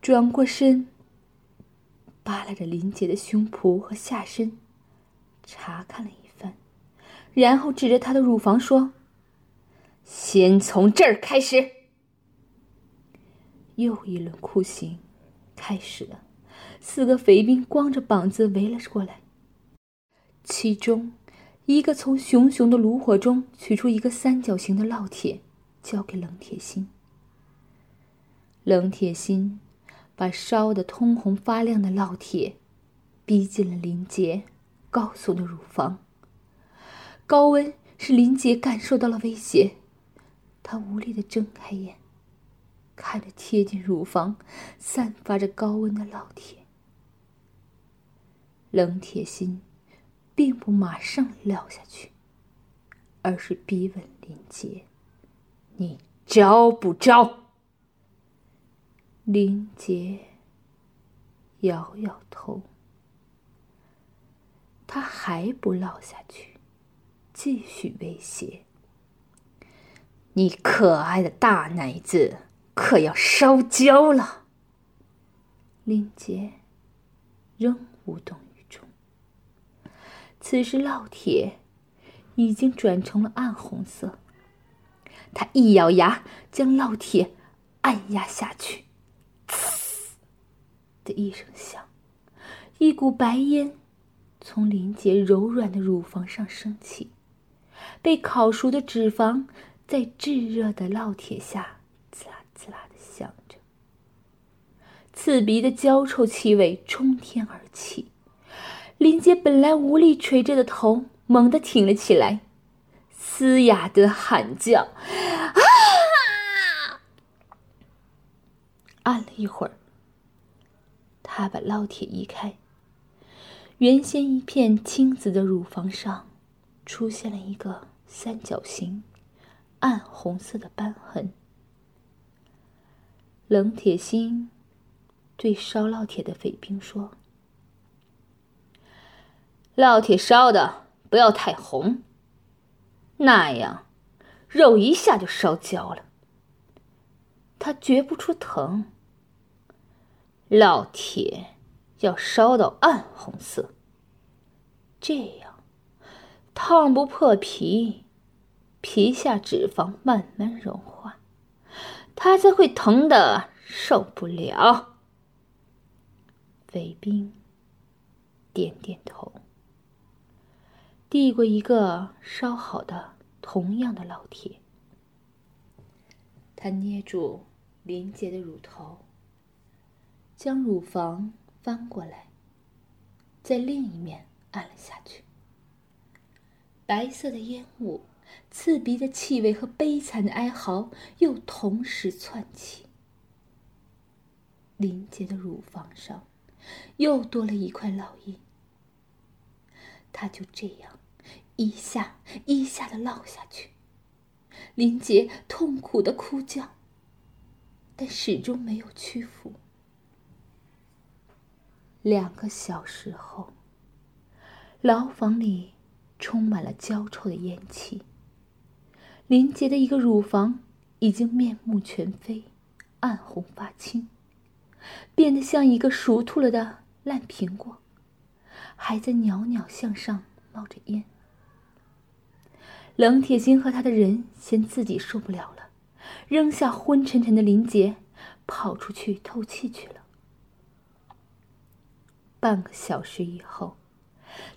转过身，扒拉着林杰的胸脯和下身，查看了一番，然后指着他的乳房说：“先从这儿开始。”又一轮酷刑开始了，四个匪兵光着膀子围了过来。其中，一个从熊熊的炉火中取出一个三角形的烙铁，交给冷铁心。冷铁心把烧得通红发亮的烙铁逼近了林杰高耸的乳房。高温使林杰感受到了威胁，他无力的睁开眼。看着贴近乳房、散发着高温的烙铁，冷铁心并不马上撂下去，而是逼问林杰：“你招不招？”林杰摇摇头，他还不落下去，继续威胁：“你可爱的大奶子！”可要烧焦了。林杰仍无动于衷。此时烙铁已经转成了暗红色。他一咬牙，将烙铁按压下去，的一声响，一股白烟从林杰柔软的乳房上升起，被烤熟的脂肪在炙热的烙铁下。滋啦滋啦的响着，刺鼻的焦臭气味冲天而起。林杰本来无力垂着的头猛地挺了起来，嘶哑的喊叫：“啊！”按了一会儿，他把烙铁移开，原先一片青紫的乳房上，出现了一个三角形、暗红色的斑痕。冷铁心对烧烙铁的匪兵说：“烙铁烧的不要太红，那样肉一下就烧焦了。他觉不出疼。烙铁要烧到暗红色，这样烫不破皮，皮下脂肪慢慢融化。”他才会疼的受不了。卫兵点点头，递过一个烧好的同样的烙铁。他捏住林杰的乳头，将乳房翻过来，在另一面按了下去。白色的烟雾。刺鼻的气味和悲惨的哀嚎又同时窜起。林杰的乳房上又多了一块烙印。他就这样一下一下的烙下去。林杰痛苦的哭叫，但始终没有屈服。两个小时后，牢房里充满了焦臭的烟气。林杰的一个乳房已经面目全非，暗红发青，变得像一个熟透了的烂苹果，还在袅袅向上冒着烟。冷铁心和他的人嫌自己受不了了，扔下昏沉沉的林杰，跑出去透气去了。半个小时以后，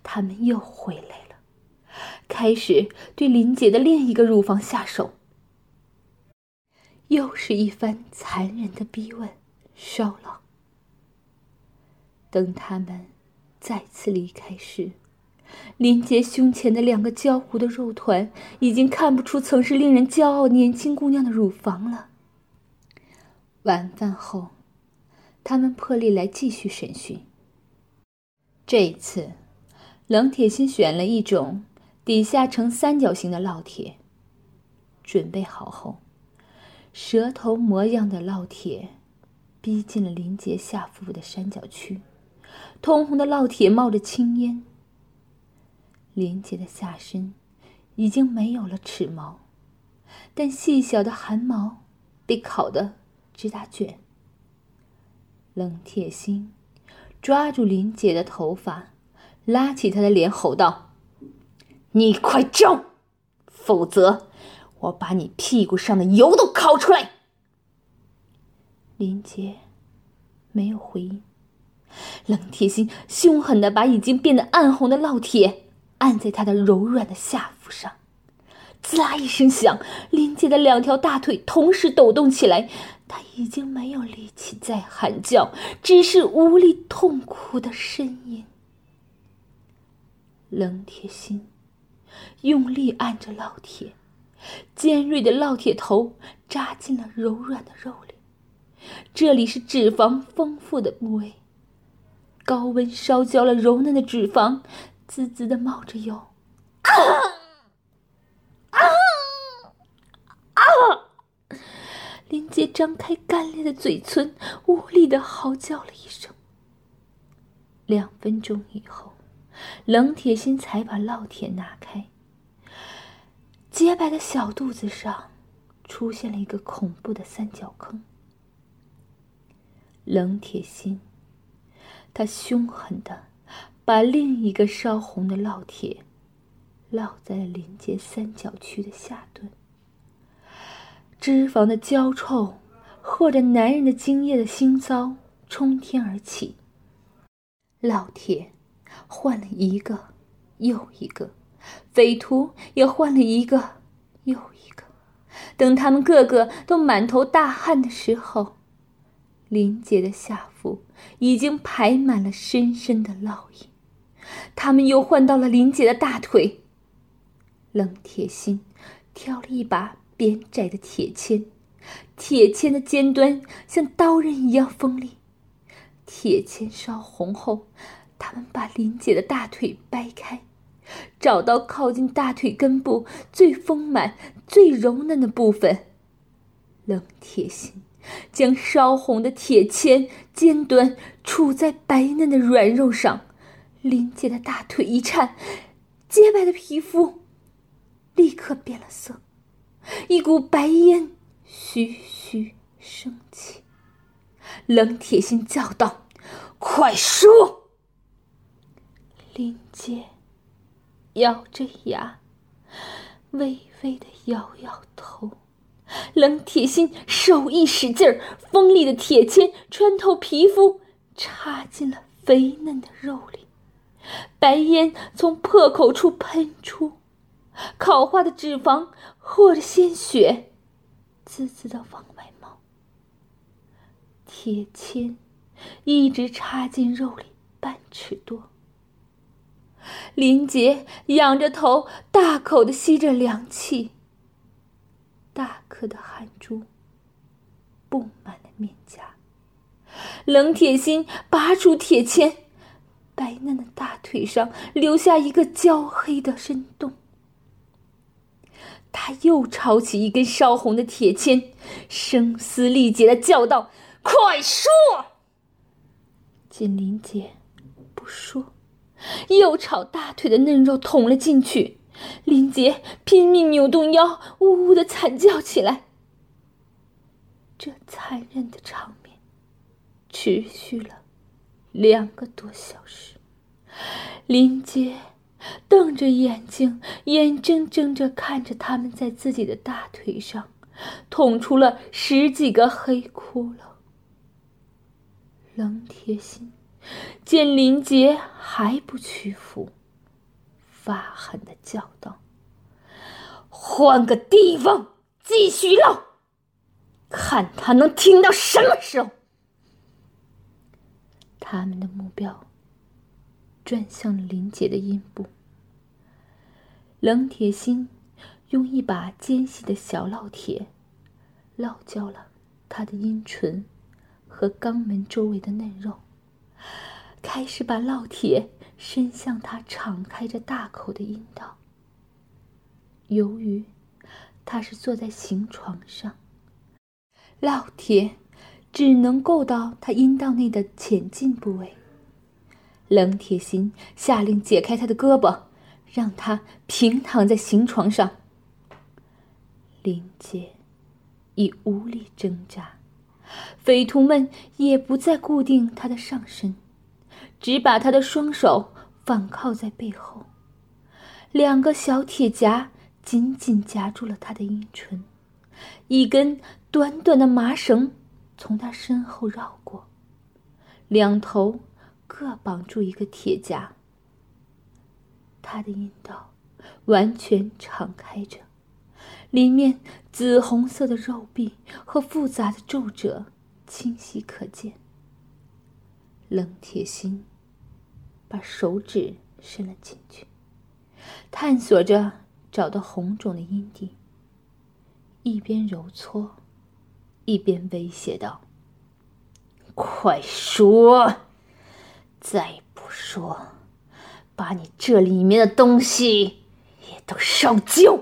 他们又回来了。开始对林姐的另一个乳房下手，又是一番残忍的逼问、骚扰。等他们再次离开时，林杰胸前的两个焦糊的肉团已经看不出曾是令人骄傲年轻姑娘的乳房了。晚饭后，他们破例来继续审讯。这一次，冷铁心选了一种。底下呈三角形的烙铁。准备好后，蛇头模样的烙铁逼近了林杰下腹的三角区，通红的烙铁冒着青烟。林杰的下身已经没有了齿毛，但细小的汗毛被烤得直打卷。冷铁心抓住林姐的头发，拉起她的脸，吼道：“你快招，否则我把你屁股上的油都烤出来！”林杰没有回应。冷铁心凶狠的把已经变得暗红的烙铁按在他的柔软的下腹上，滋啦一声响，林杰的两条大腿同时抖动起来，他已经没有力气再喊叫，只是无力痛苦的呻吟。冷铁心用力按着烙铁，尖锐的烙铁头扎进了柔软的肉里，这里是脂肪丰富的部位。高温烧焦了柔嫩的脂肪，滋滋的冒着油啊！林杰张开干裂的嘴唇，无力的嚎叫了一声。两分钟以后，冷铁心才把烙铁拿开。洁白的小肚子上出现了一个恐怖的三角坑。冷铁心。他凶狠的把另一个烧红的烙铁烙在了林杰三角区的下端，脂肪的焦臭或者男人的精液的腥臊冲天而起。烙铁换了一个又一个，匪徒也换了一个又一个。等他们个个都满头大汗的时候，林杰的下腹。已经排满了深深的烙印，他们又换到了林姐的大腿。冷铁心挑了一把扁窄的铁签，铁签的尖端像刀刃一样锋利。铁签烧红后，他们把林姐的大腿掰开，找到靠近大腿根部最丰满、最柔嫩的部分。冷铁心。将烧红的铁签尖端杵在白嫩的软肉上，林姐的大腿一颤，洁白的皮肤立刻变了色，一股白烟徐徐升起。冷铁心叫道：“快说！”林杰咬着牙，微微的摇摇头。冷铁心手一使劲儿，锋利的铁签穿透皮肤，插进了肥嫩的肉里，白烟从破口处喷出，烤化的脂肪或者鲜血，滋滋的往外冒。铁签一直插进肉里半尺多。林杰仰着头，大口的吸着凉气。大颗的汗珠布满了面颊。冷铁心拔出铁签，白嫩的大腿上留下一个焦黑的深洞。他又抄起一根烧红的铁签，声嘶力竭的叫道：“快说！”见林姐不说，又朝大腿的嫩肉捅了进去。林杰拼命扭动腰，呜呜的惨叫起来。这残忍的场面持续了两个多小时。林杰瞪着眼睛，眼睁睁着看着他们在自己的大腿上捅出了十几个黑窟窿。冷铁心见林杰还不屈服。发狠的叫道：“换个地方继续唠，看他能听到什么时候。”他们的目标转向了林杰的阴部。冷铁心用一把尖细的小烙铁烙焦了他的阴唇和肛门周围的嫩肉，开始把烙铁。伸向他敞开着大口的阴道。由于他是坐在行床上，烙铁只能够到他阴道内的浅近部位。冷铁心下令解开他的胳膊，让他平躺在行床上。林杰已无力挣扎，匪徒们也不再固定他的上身，只把他的双手反靠在背后，两个小铁夹紧紧夹住了他的阴唇，一根短短的麻绳从他身后绕过，两头各绑住一个铁夹。他的阴道完全敞开着，里面紫红色的肉壁和复杂的皱褶。清晰可见。冷铁心把手指伸了进去，探索着找到红肿的阴蒂，一边揉搓，一边威胁道：“快说！再不说，把你这里面的东西也都烧焦！”